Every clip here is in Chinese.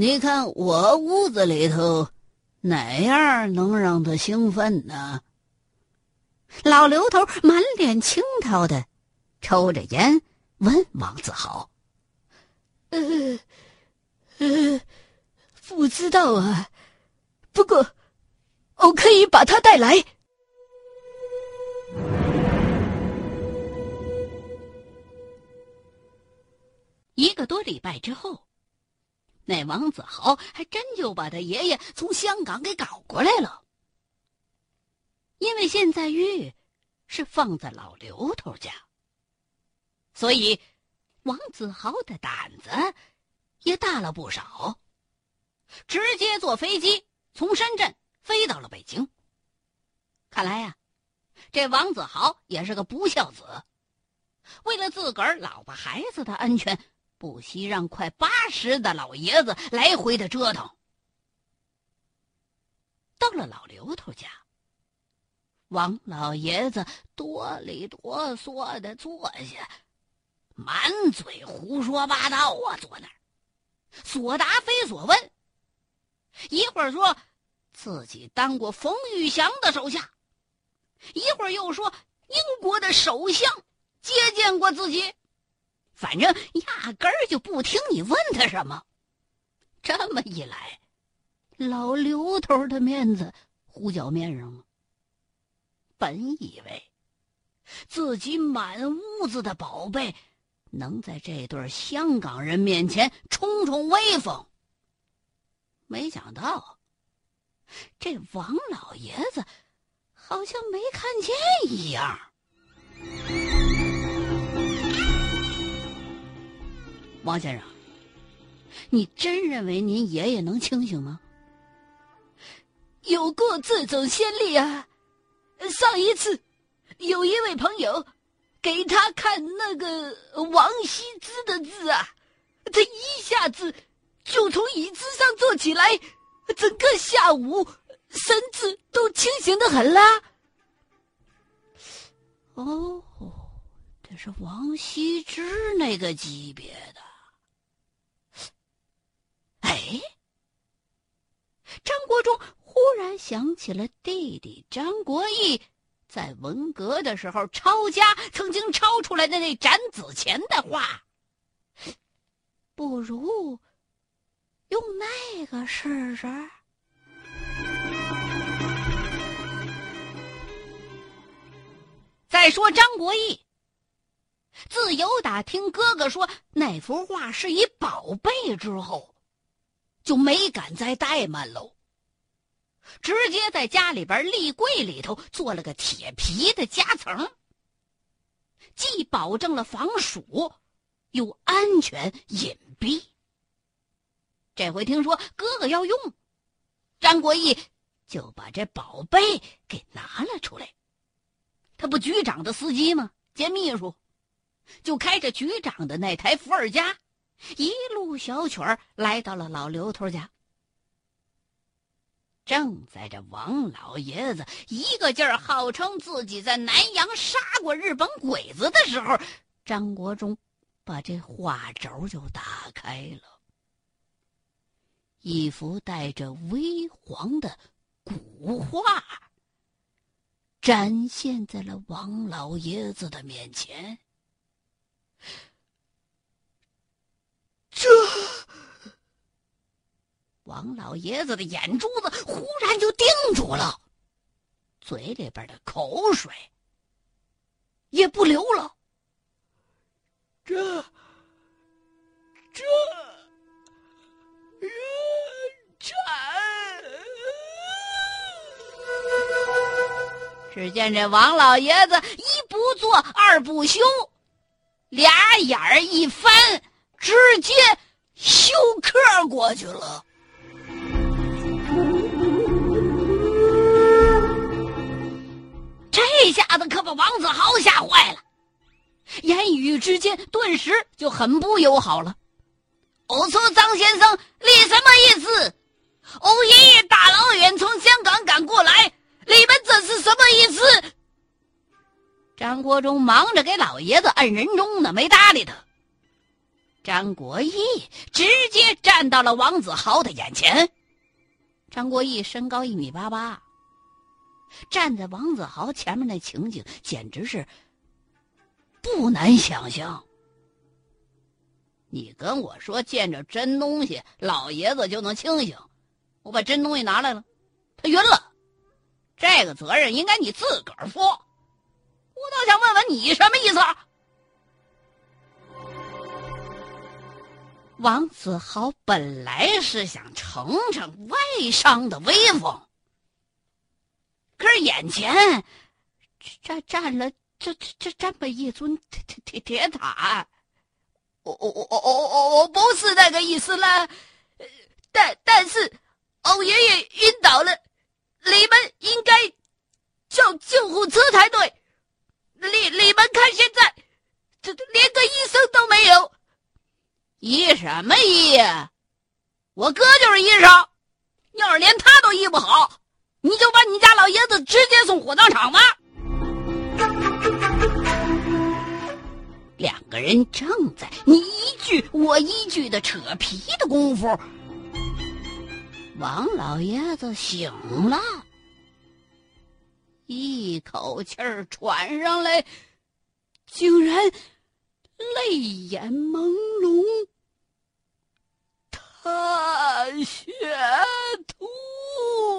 你看我屋子里头，哪样能让他兴奋呢？老刘头满脸青条的，抽着烟问王子豪：“呃，呃，不知道啊。不过，我可以把他带来。”一个多礼拜之后，那王子豪还真就把他爷爷从香港给搞过来了。因为现在玉是放在老刘头家，所以王子豪的胆子也大了不少，直接坐飞机从深圳飞到了北京。看来呀，这王子豪也是个不孝子，为了自个儿老婆孩子的安全。不惜让快八十的老爷子来回的折腾。到了老刘头家，王老爷子哆里哆嗦的坐下，满嘴胡说八道啊，坐那儿，所答非所问。一会儿说自己当过冯玉祥的手下，一会儿又说英国的首相接见过自己。反正压根儿就不听你问他什么，这么一来，老刘头的面子糊脚面上了。本以为自己满屋子的宝贝能在这对香港人面前冲冲威风，没想到这王老爷子好像没看见一样。王先生，你真认为您爷爷能清醒吗？有过这种先例啊！上一次，有一位朋友给他看那个王羲之的字啊，他一下子就从椅子上坐起来，整个下午神志都清醒的很啦。哦，这是王羲之那个级别的。哎，张国忠忽然想起了弟弟张国义在文革的时候抄家曾经抄出来的那斩子钱的话，不如用那个试试。再说张国义，自由打听哥哥说那幅画是一宝贝之后。就没敢再怠慢喽，直接在家里边立柜里头做了个铁皮的夹层，既保证了防暑，又安全隐蔽。这回听说哥哥要用，张国义就把这宝贝给拿了出来。他不局长的司机吗？兼秘书，就开着局长的那台伏尔加。一路小曲儿来到了老刘头家。正在这王老爷子一个劲儿号称自己在南洋杀过日本鬼子的时候，张国忠把这画轴就打开了。一幅带着微黄的古画展现在了王老爷子的面前。这王老爷子的眼珠子忽然就定住了，嘴里边的口水也不流了。这这人产！只见这王老爷子一不做二不休，俩眼儿一翻。直接休克过去了。这下子可把王子豪吓坏了，言语之间顿时就很不友好了。我说：“张先生，你什么意思？我爷爷大老远从香港赶过来，你们这是什么意思？”张国忠忙着给老爷子按人中呢，没搭理他。张国义直接站到了王子豪的眼前。张国义身高一米八八，站在王子豪前面的情景简直是不难想象。你跟我说见着真东西，老爷子就能清醒，我把真东西拿来了，他晕了，这个责任应该你自个儿负。我倒想问问你什么意思？王子豪本来是想逞逞外商的威风，可是眼前站站了这这这这么一尊铁铁铁铁塔，我我我我我我不是那个意思啦，但但是欧爷爷晕倒了，你们应该叫救护车才对。你你们看现在，这连个医生都没有。医什么医？我哥就是医生。要是连他都医不好，你就把你家老爷子直接送火葬场吧。两个人正在你一句我一句的扯皮的功夫，王老爷子醒了，一口气儿喘上来，竟然。泪眼朦胧，踏雪图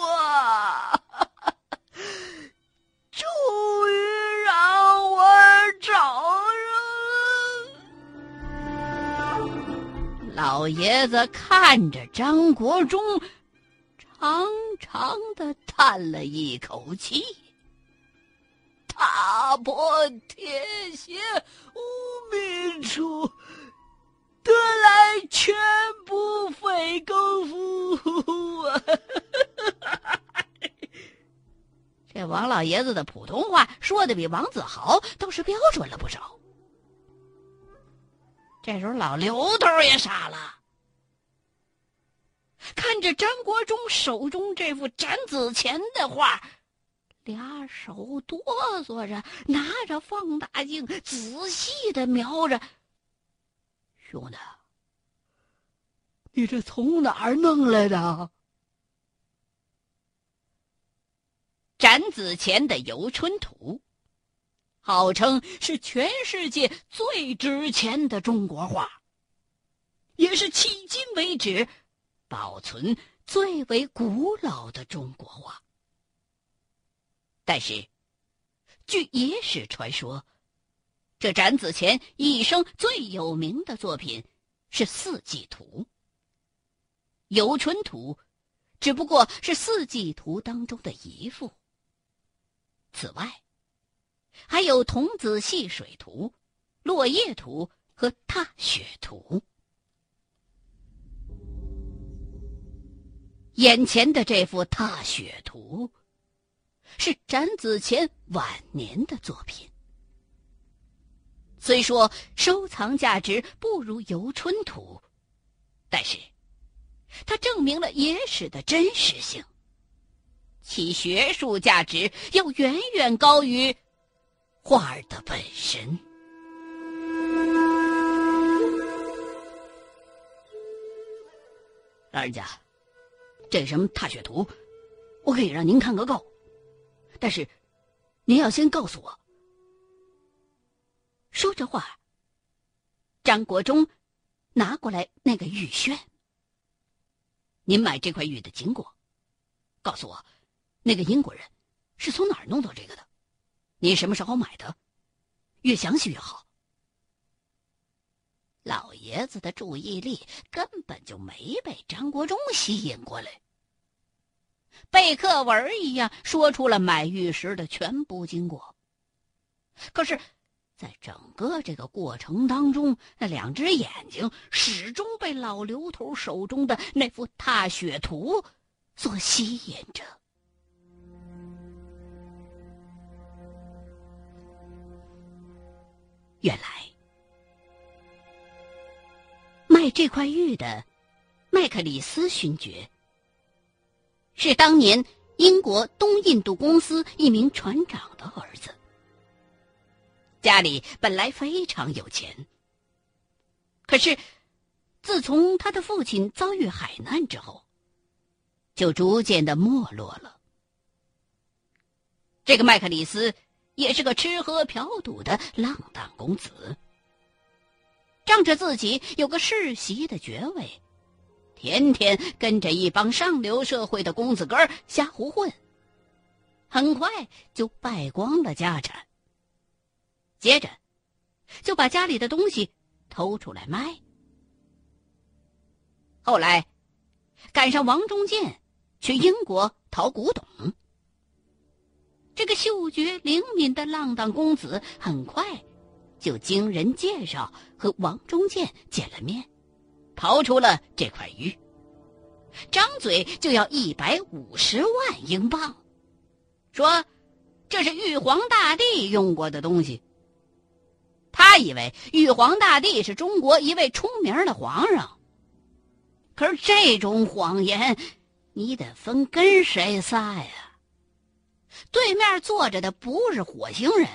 啊！终于让我找着。老爷子看着张国忠，长长的叹了一口气。踏破铁鞋无觅处，得来全不费工夫啊！这王老爷子的普通话说的比王子豪倒是标准了不少。这时候老刘头也傻了，看着张国忠手中这幅展子钱的画。俩手哆嗦着，拿着放大镜仔细的瞄着。兄弟，你这从哪儿弄来的？展子虔的《游春图》，号称是全世界最值钱的中国画，也是迄今为止保存最为古老的中国画。但是，据野史传说，这展子虔一生最有名的作品是《四季图》。《游春图》只不过是《四季图》当中的一幅。此外，还有《童子戏水图》《落叶图》和《踏雪图》。眼前的这幅《踏雪图》。是展子虔晚年的作品。虽说收藏价值不如《游春图》，但是，它证明了野史的真实性，其学术价值要远远高于画儿的本身。老人家，这什么《踏雪图》，我可以让您看个够。但是，您要先告诉我。说着话，张国忠拿过来那个玉轩。您买这块玉的经过，告诉我，那个英国人是从哪儿弄到这个的？你什么时候买的？越详细越好。老爷子的注意力根本就没被张国忠吸引过来。背课文一样说出了买玉石的全部经过。可是，在整个这个过程当中，那两只眼睛始终被老刘头手中的那幅踏雪图所吸引着。原来，卖这块玉的麦克里斯勋爵。是当年英国东印度公司一名船长的儿子，家里本来非常有钱。可是，自从他的父亲遭遇海难之后，就逐渐的没落了。这个麦克里斯也是个吃喝嫖赌的浪荡公子，仗着自己有个世袭的爵位，天天跟着一帮上流社会的公子哥瞎胡混，很快就败光了家产。接着，就把家里的东西偷出来卖。后来，赶上王中建去英国淘古董。这个嗅觉灵敏的浪荡公子，很快就经人介绍和王中建见了面，刨出了这块玉，张嘴就要一百五十万英镑，说这是玉皇大帝用过的东西。他以为玉皇大帝是中国一位出名的皇上，可是这种谎言，你得分跟谁撒呀？对面坐着的不是火星人，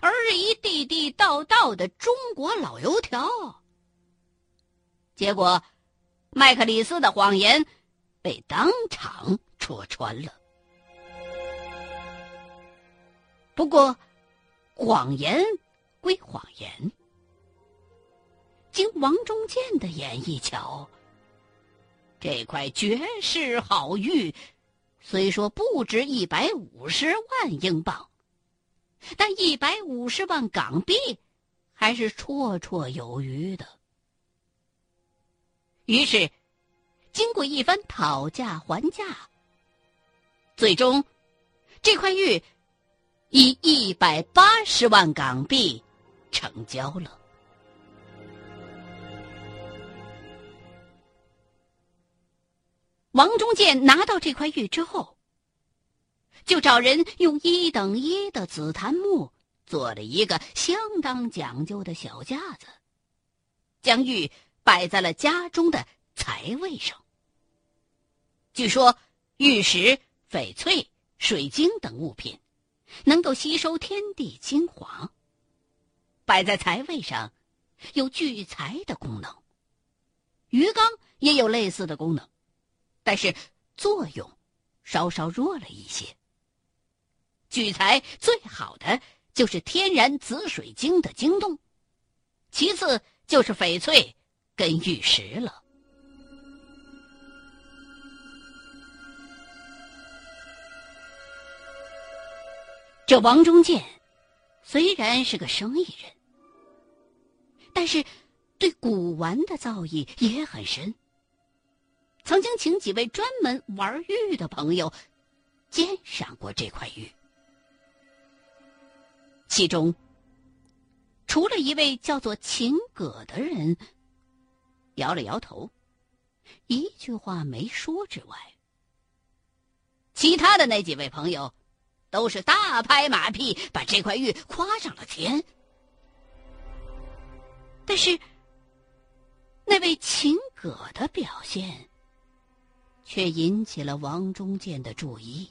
而是一地地道道的中国老油条。结果，麦克里斯的谎言被当场戳穿了。不过，谎言归谎言，经王中建的眼一瞧，这块绝世好玉。虽说不值一百五十万英镑，但一百五十万港币还是绰绰有余的。于是，经过一番讨价还价，最终这块玉以一百八十万港币成交了。王中建拿到这块玉之后，就找人用一等一的紫檀木做了一个相当讲究的小架子，将玉摆在了家中的财位上。据说玉石、翡翠、水晶等物品能够吸收天地精华，摆在财位上有聚财的功能。鱼缸也有类似的功能。但是作用稍稍弱了一些。聚财最好的就是天然紫水晶的晶洞，其次就是翡翠跟玉石了。这王中建虽然是个生意人，但是对古玩的造诣也很深。曾经请几位专门玩玉的朋友鉴赏过这块玉，其中除了一位叫做秦葛的人摇了摇头，一句话没说之外，其他的那几位朋友都是大拍马屁，把这块玉夸上了天。但是那位秦葛的表现。却引起了王中建的注意。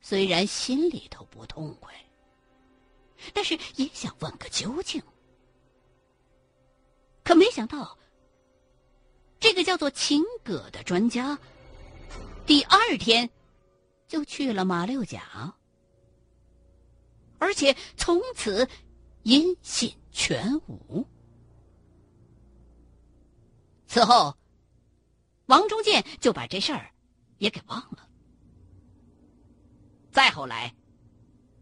虽然心里头不痛快，但是也想问个究竟。可没想到，这个叫做秦葛的专家，第二天就去了马六甲，而且从此音信全无。此后。王中建就把这事儿也给忘了。再后来，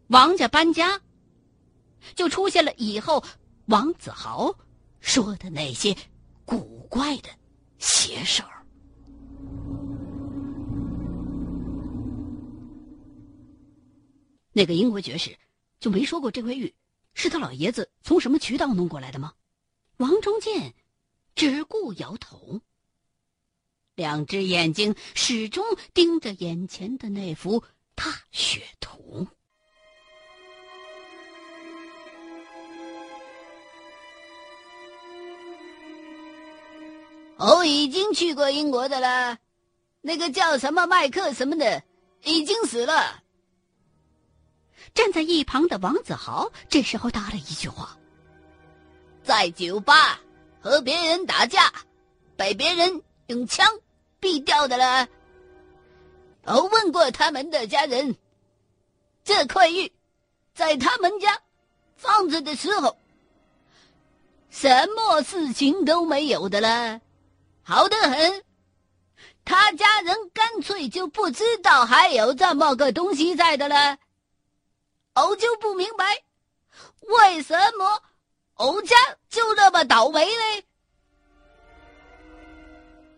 王家搬家，就出现了以后王子豪说的那些古怪的邪事儿。那个英国爵士就没说过这块玉是他老爷子从什么渠道弄过来的吗？王中建只顾摇头。两只眼睛始终盯着眼前的那幅踏雪图。我已经去过英国的了，那个叫什么麦克什么的，已经死了。站在一旁的王子豪这时候搭了一句话：“在酒吧和别人打架，被别人用枪毙掉的了。我问过他们的家人，这块玉在他们家放着的时候，什么事情都没有的了，好得很。他家人干脆就不知道还有这么个东西在的了。我就不明白，为什么我家就那么倒霉嘞？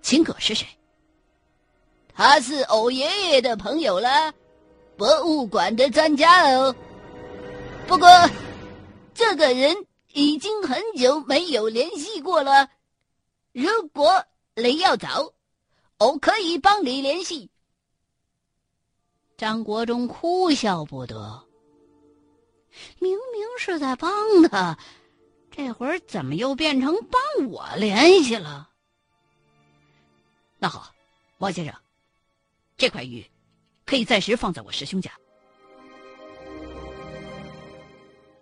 秦葛是谁？他是偶爷爷的朋友了，博物馆的专家哦。不过，这个人已经很久没有联系过了。如果你要找，我可以帮你联系。张国忠哭笑不得，明明是在帮他，这会儿怎么又变成帮我联系了？那好，王先生，这块玉可以暂时放在我师兄家。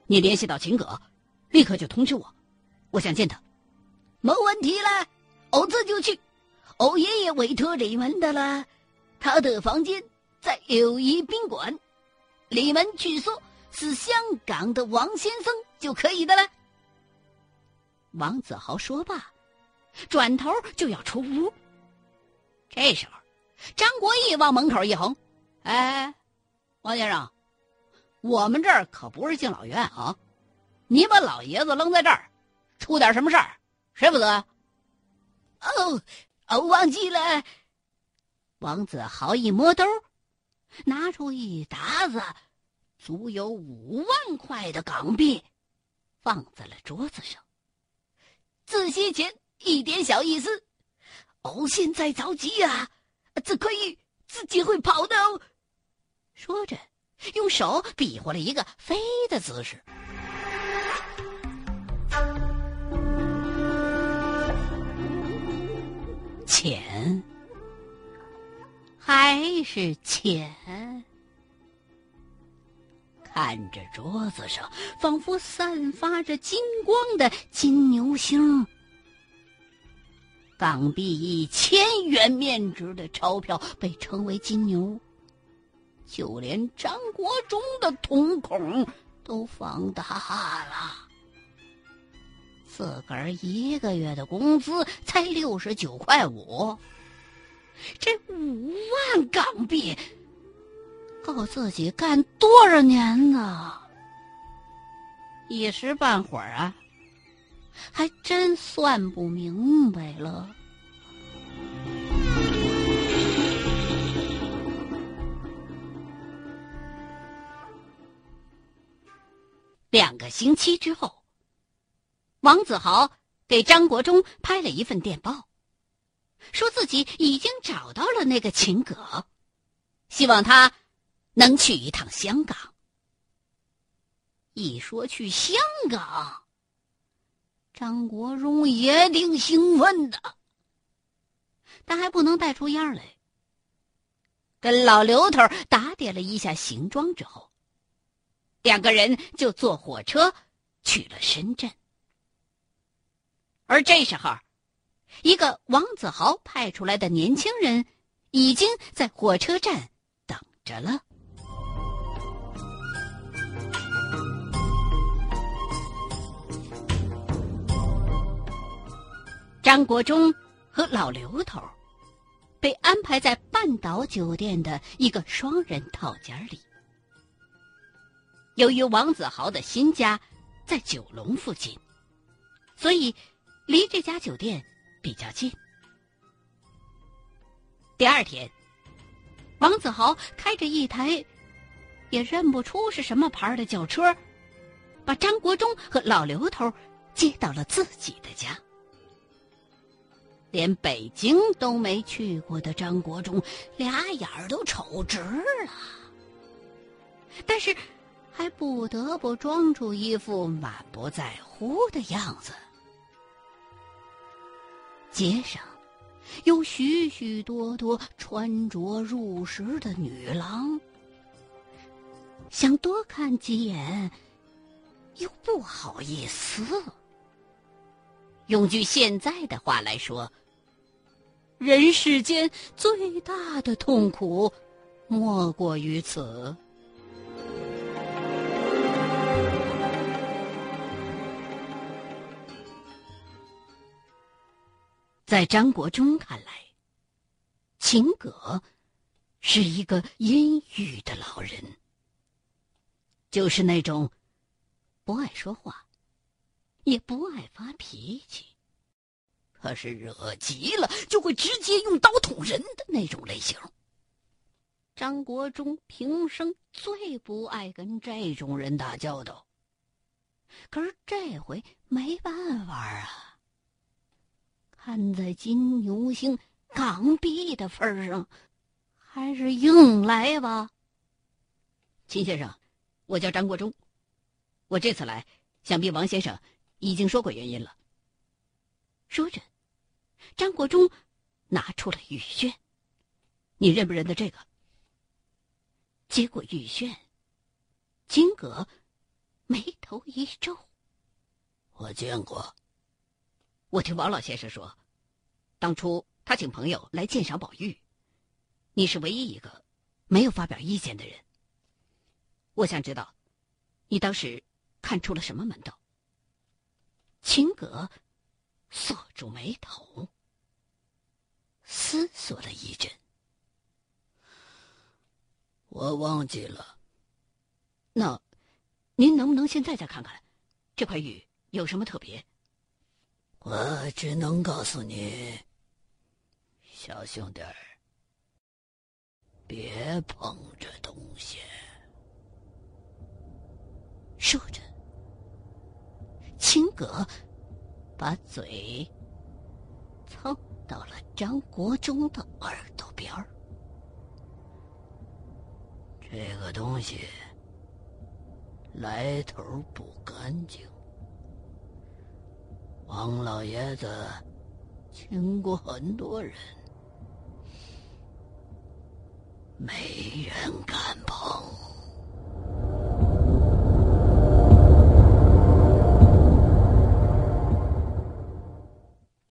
你联系到秦葛，立刻就通知我，我想见他。没问题了，我这就去。我爷爷委托你们的了，他的房间在友谊宾馆，你们去说是香港的王先生就可以的了。王子豪说罢，转头就要出屋。这时候，张国义往门口一横：“哎，王先生，我们这儿可不是敬老院啊！你把老爷子扔在这儿，出点什么事儿，谁负责？”哦。哦，忘记了。王子豪一摸兜，拿出一沓子足有五万块的港币，放在了桌子上。这些钱一点小意思，哦，现在着急啊，这可以自己会跑的。哦。说着，用手比划了一个飞的姿势。钱，还是钱。看着桌子上仿佛散发着金光的金牛星，港币一千元面值的钞票被称为金牛，就连张国忠的瞳孔都放大了。自个儿一个月的工资才六十九块五，这五万港币够自己干多少年呢？一时半会儿啊，还真算不明白了。两个星期之后。王子豪给张国忠拍了一份电报，说自己已经找到了那个秦葛，希望他能去一趟香港。一说去香港，张国荣也挺兴奋的，但还不能带出样来。跟老刘头打点了一下行装之后，两个人就坐火车去了深圳。而这时候，一个王子豪派出来的年轻人已经在火车站等着了。张国忠和老刘头被安排在半岛酒店的一个双人套间里。由于王子豪的新家在九龙附近，所以。离这家酒店比较近。第二天，王子豪开着一台也认不出是什么牌的轿车，把张国忠和老刘头接到了自己的家。连北京都没去过的张国忠，俩眼儿都瞅直了，但是还不得不装出一副满不在乎的样子。街上有许许多多穿着入时的女郎，想多看几眼，又不好意思。用句现在的话来说，人世间最大的痛苦，莫过于此。在张国忠看来，秦葛是一个阴郁的老人，就是那种不爱说话。也不爱发脾气，可是惹急了就会直接用刀捅人的那种类型。张国忠平生最不爱跟这种人打交道，可是这回没办法啊。看在金牛星港币的份上，还是硬来吧。秦先生，我叫张国忠，我这次来，想必王先生。已经说过原因了。说着，张国忠拿出了玉轩，你认不认得这个？接过玉轩，金戈眉头一皱：“我见过。我听王老先生说，当初他请朋友来鉴赏宝玉，你是唯一一个没有发表意见的人。我想知道，你当时看出了什么门道？”秦葛锁住眉头，思索了一阵。我忘记了。那，您能不能现在再看看，这块玉有什么特别？我只能告诉你，小兄弟儿，别碰这东西。说着。青葛把嘴凑到了张国忠的耳朵边儿。这个东西来头不干净，王老爷子请过很多人，没人敢碰。